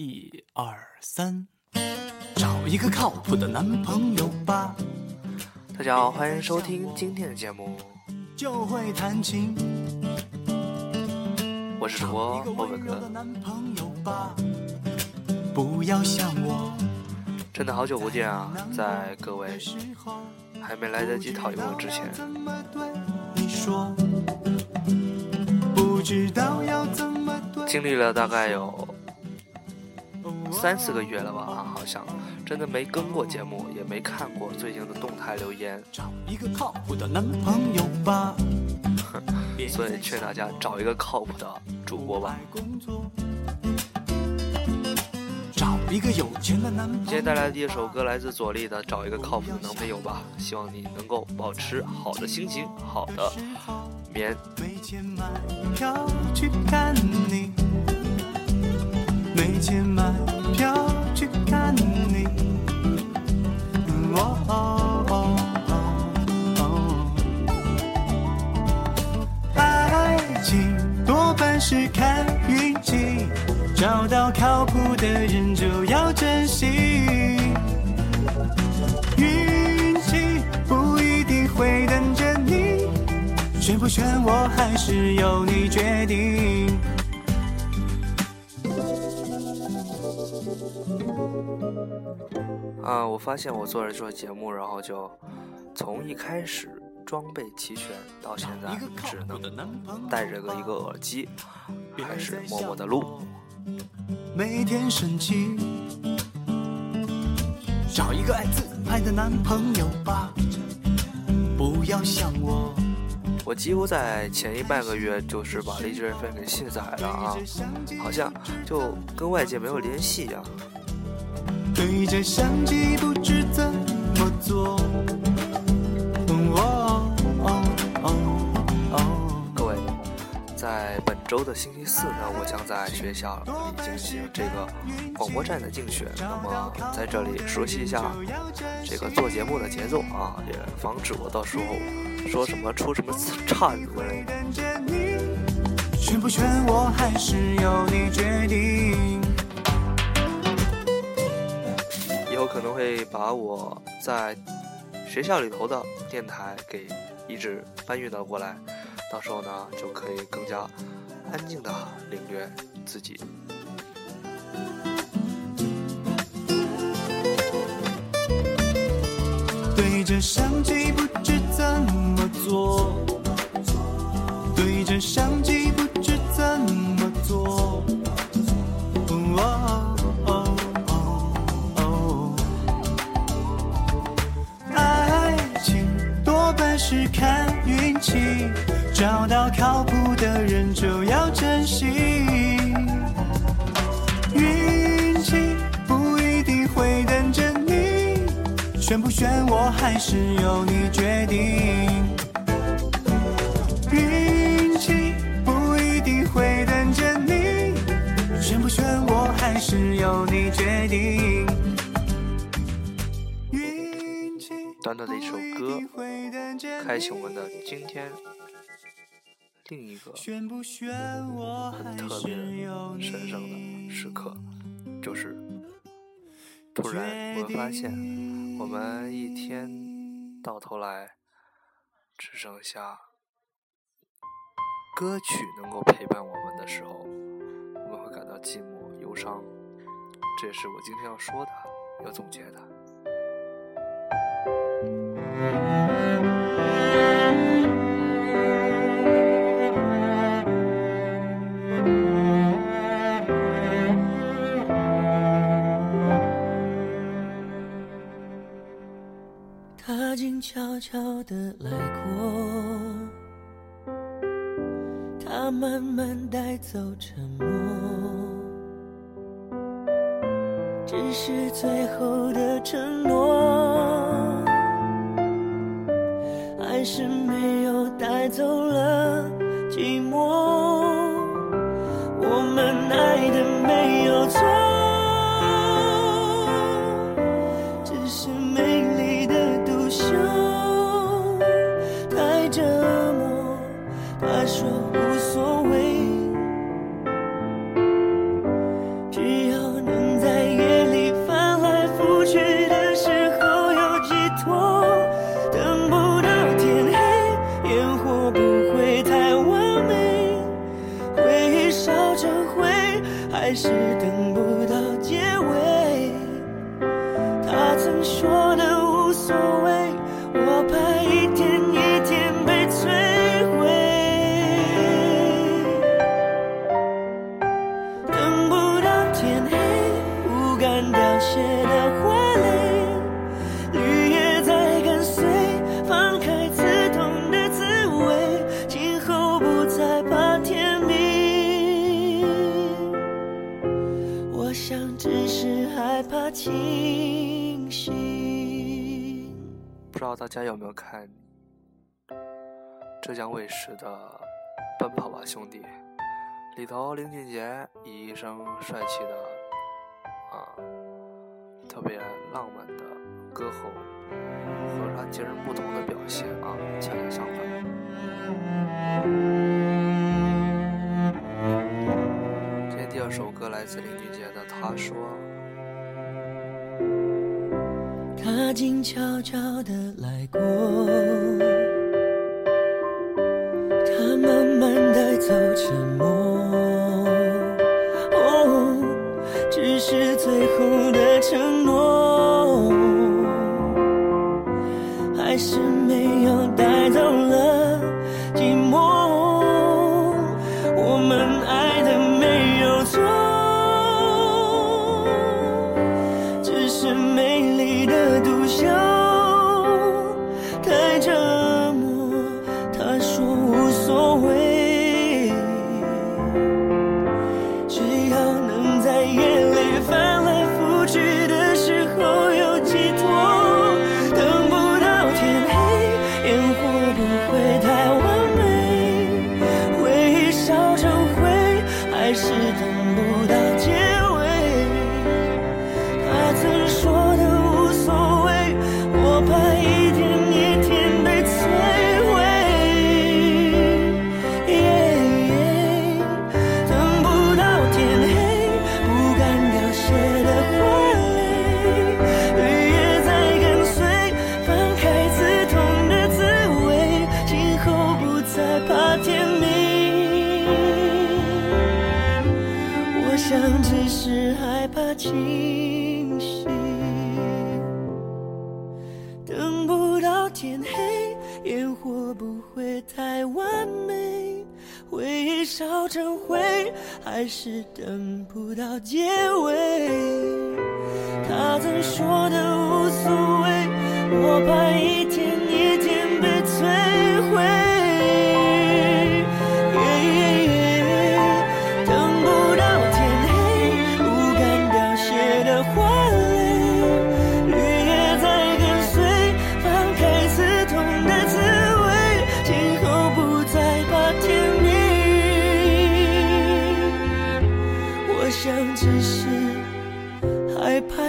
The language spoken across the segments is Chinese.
一二三，找一个靠谱的男朋友吧，大家好，欢迎收听今天的节目，就会弹琴。我是主播找一个波本哥的。男朋友吧，不要像我真的好久不见啊！在各位还没来得及讨厌我之前，经历了大概有三四个月了吧，好像真的没更过节目，也没看过最近的动态留言，找一个靠谱的男朋友吧，所以劝大家找一个靠谱的主播吧。找一个有钱的男朋友。今天带来的第一首歌来自左立的《找一个靠谱的男朋友吧》，希望你能够保持好的心情，好的眠。没钱买票去看你，没钱买票去看你。哦哦哦哦，爱情多半是看运气，找到靠谱的人就要珍惜。运气不一定会等着你。选不选我还是由你决定。啊，我发现我做着做节目，然后就从一开始装备齐全到现在只能带着个一个耳机，还是默默的录。每天生气，找一个爱自拍的男朋友吧，不要像我。我几乎在前一半个月就是把荔枝 FM 给卸载了啊，好像就跟外界没有联系一样。对着相机不知怎么做。周的星期四呢，我将在学校里进行这个广播站的竞选。那么在这里熟悉一下这个做节目的节奏啊，也防止我到时候说什么出什么岔子之类的。选不选我还是由你决定。以后可能会把我在学校里头的电台给一直搬运到过来，到时候呢就可以更加安静的领略自己。对着相机不知怎么做，对着相机不知怎么做。哦哦哦哦，爱情多半是看运气，找到靠谱的人就要珍惜。运气不一定会等着你，选不选我还是由你决定。运气不一定会等着你，选不选我还是由你决定。运气短短的一首歌开启我们的今天另一个选不选我还很特别神圣的时刻，就是突然我们发现，我们一天到头来只剩下歌曲能够陪伴我们的时候，我们会感到寂寞、忧伤。这也是我今天要说的，要总结的。静悄悄地来过，它慢慢带走沉默，只是最后的承诺，还是没有带走清醒。不知道大家有没有看浙江卫视的《奔跑吧兄弟》，里头林俊杰以一声帅气的啊，特别浪漫的歌喉，和他截然不同的表现啊，恰恰相反。今天第二首歌来自林俊杰的《他说》。他静悄悄地来过，他慢慢带走沉默。哦，只是最后的承诺，是害怕清醒，等不到天黑，烟火不会太完美，回忆烧成灰，还是等不到结尾。他曾说的无所谓，我怕一天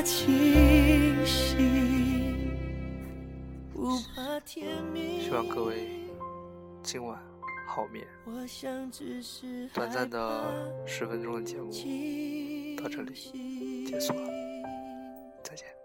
清醒，不怕天明。希望各位今晚好眠。我想只是短暂的十分钟的节目到这里结束了，再见。